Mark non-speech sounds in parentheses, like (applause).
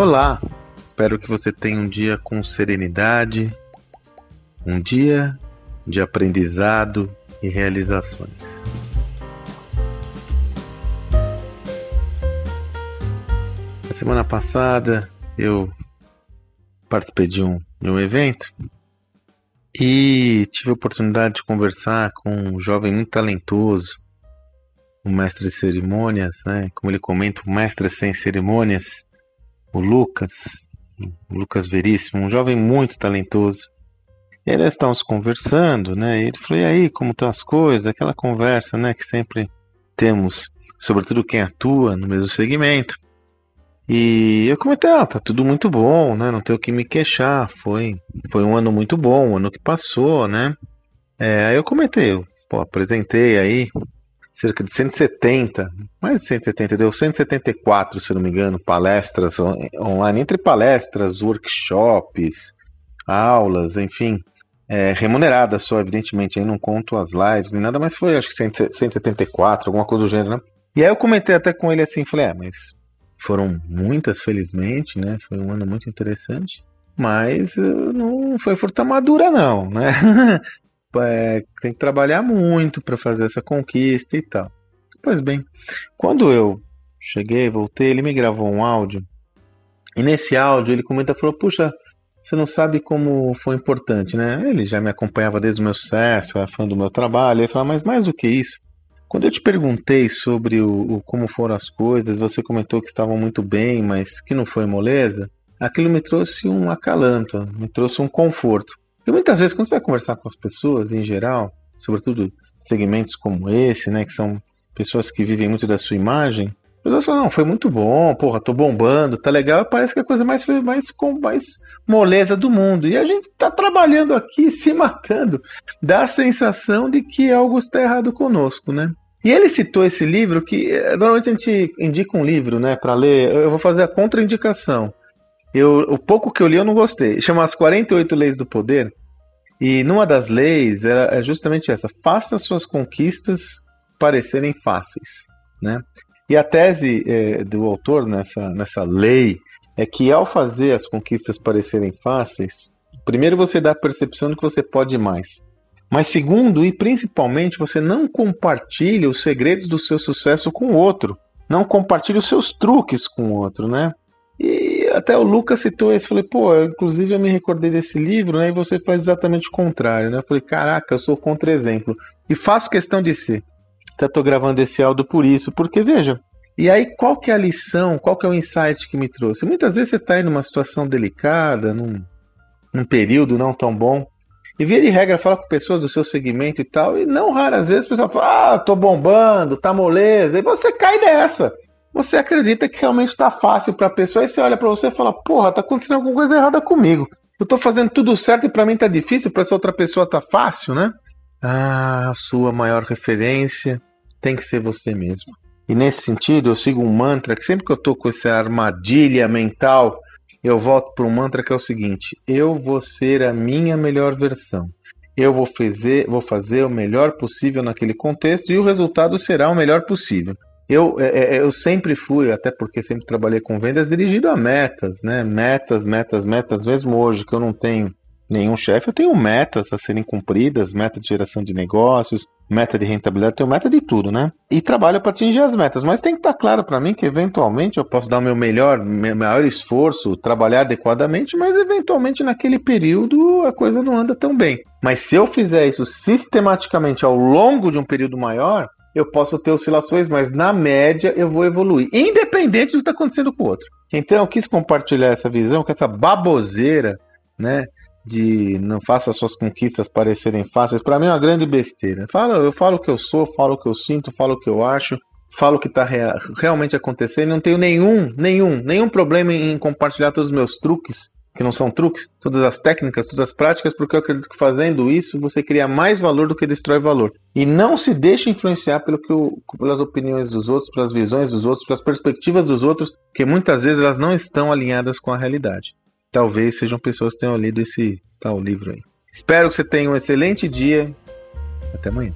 Olá, espero que você tenha um dia com serenidade, um dia de aprendizado e realizações. Na semana passada eu participei de um, de um evento e tive a oportunidade de conversar com um jovem muito talentoso, um mestre de cerimônias, né? como ele comenta, um mestre sem cerimônias, o Lucas, o Lucas Veríssimo, um jovem muito talentoso. E aí nós estávamos conversando, né? E ele falou, e aí, como estão as coisas? Aquela conversa, né, que sempre temos, sobretudo quem atua no mesmo segmento. E eu comentei, ah, tá tudo muito bom, né? Não tenho o que me queixar. Foi, foi um ano muito bom, um ano que passou, né? É, aí eu comentei, eu, pô, apresentei aí cerca de 170, mais de 170, deu 174, se não me engano, palestras online, entre palestras, workshops, aulas, enfim, é, remunerada só, evidentemente, aí não conto as lives, nem nada, mas foi acho que 174, alguma coisa do gênero, né? E aí eu comentei até com ele assim, falei, é, mas foram muitas, felizmente, né? Foi um ano muito interessante, mas eh, não foi fruta madura não, né? (laughs) é, tem que trabalhar muito para fazer essa conquista e tal. Pois bem, quando eu cheguei, voltei, ele me gravou um áudio. E nesse áudio ele comenta, falou: "Puxa, você não sabe como foi importante, né? Ele já me acompanhava desde o meu sucesso, era fã do meu trabalho. Ele falou: "Mas mais do que isso, quando eu te perguntei sobre o, o, como foram as coisas, você comentou que estavam muito bem, mas que não foi moleza. Aquilo me trouxe um acalanto, me trouxe um conforto. E muitas vezes, quando você vai conversar com as pessoas, em geral, sobretudo segmentos como esse, né, que são pessoas que vivem muito da sua imagem, as pessoas falam, não, foi muito bom, porra, tô bombando, tá legal, parece que a coisa mais, mais, com mais moleza do mundo. E a gente tá trabalhando aqui, (laughs) se matando. Dá a sensação de que algo está errado conosco, né? E ele citou esse livro que eh, normalmente a gente indica um livro, né, para ler. Eu vou fazer a contraindicação. Eu, o pouco que eu li eu não gostei. Chama As 48 Leis do Poder. E numa das leis é, justamente essa: faça suas conquistas parecerem fáceis, né? E a tese é, do autor nessa, nessa lei é que ao fazer as conquistas parecerem fáceis, primeiro você dá a percepção de que você pode mais. Mas segundo e principalmente, você não compartilha os segredos do seu sucesso com o outro. Não compartilha os seus truques com o outro, né? E até o Lucas citou esse, falei, pô, inclusive eu me recordei desse livro, né? E você faz exatamente o contrário, né? Eu falei, caraca, eu sou contra-exemplo. E faço questão de ser. Até tô gravando esse áudio por isso, porque veja. E aí, qual que é a lição, qual que é o insight que me trouxe? Muitas vezes você está aí numa situação delicada, num, num período não tão bom, e via de regra fala com pessoas do seu segmento e tal, e não raras vezes o pessoal fala, ah, tô bombando, tá moleza, e você cai nessa você acredita que realmente está fácil para a pessoa, e você olha para você e fala: porra, tá acontecendo alguma coisa errada comigo. Eu estou fazendo tudo certo e para mim tá difícil, para essa outra pessoa tá fácil, né? Ah, a sua maior referência tem que ser você mesmo. E nesse sentido, eu sigo um mantra que sempre que eu tô com essa armadilha mental, eu volto para um mantra que é o seguinte: eu vou ser a minha melhor versão. Eu vou fazer, vou fazer o melhor possível naquele contexto e o resultado será o melhor possível. Eu, é, é, eu sempre fui, até porque sempre trabalhei com vendas, dirigido a metas, né? Metas, metas, metas. Mesmo hoje que eu não tenho nenhum chefe, eu tenho metas a serem cumpridas, meta de geração de negócios, meta de rentabilidade, tenho meta de tudo, né? E trabalho para atingir as metas, mas tem que estar claro para mim que eventualmente eu posso dar o meu melhor, meu maior esforço, trabalhar adequadamente, mas eventualmente naquele período a coisa não anda tão bem. Mas se eu fizer isso sistematicamente ao longo de um período maior, eu posso ter oscilações, mas na média eu vou evoluir, independente do que está acontecendo com o outro. Então eu quis compartilhar essa visão, com essa baboseira, né? De não faça suas conquistas parecerem fáceis, para mim é uma grande besteira. Falo, eu falo o que eu sou, falo o que eu sinto, falo o que eu acho, falo o que está rea realmente acontecendo. Não tenho nenhum, nenhum, nenhum problema em compartilhar todos os meus truques que não são truques, todas as técnicas, todas as práticas, porque eu acredito que fazendo isso você cria mais valor do que destrói valor. E não se deixe influenciar pelo que o, pelas opiniões dos outros, pelas visões dos outros, pelas perspectivas dos outros, que muitas vezes elas não estão alinhadas com a realidade. Talvez sejam pessoas que tenham lido esse tal livro aí. Espero que você tenha um excelente dia. Até amanhã.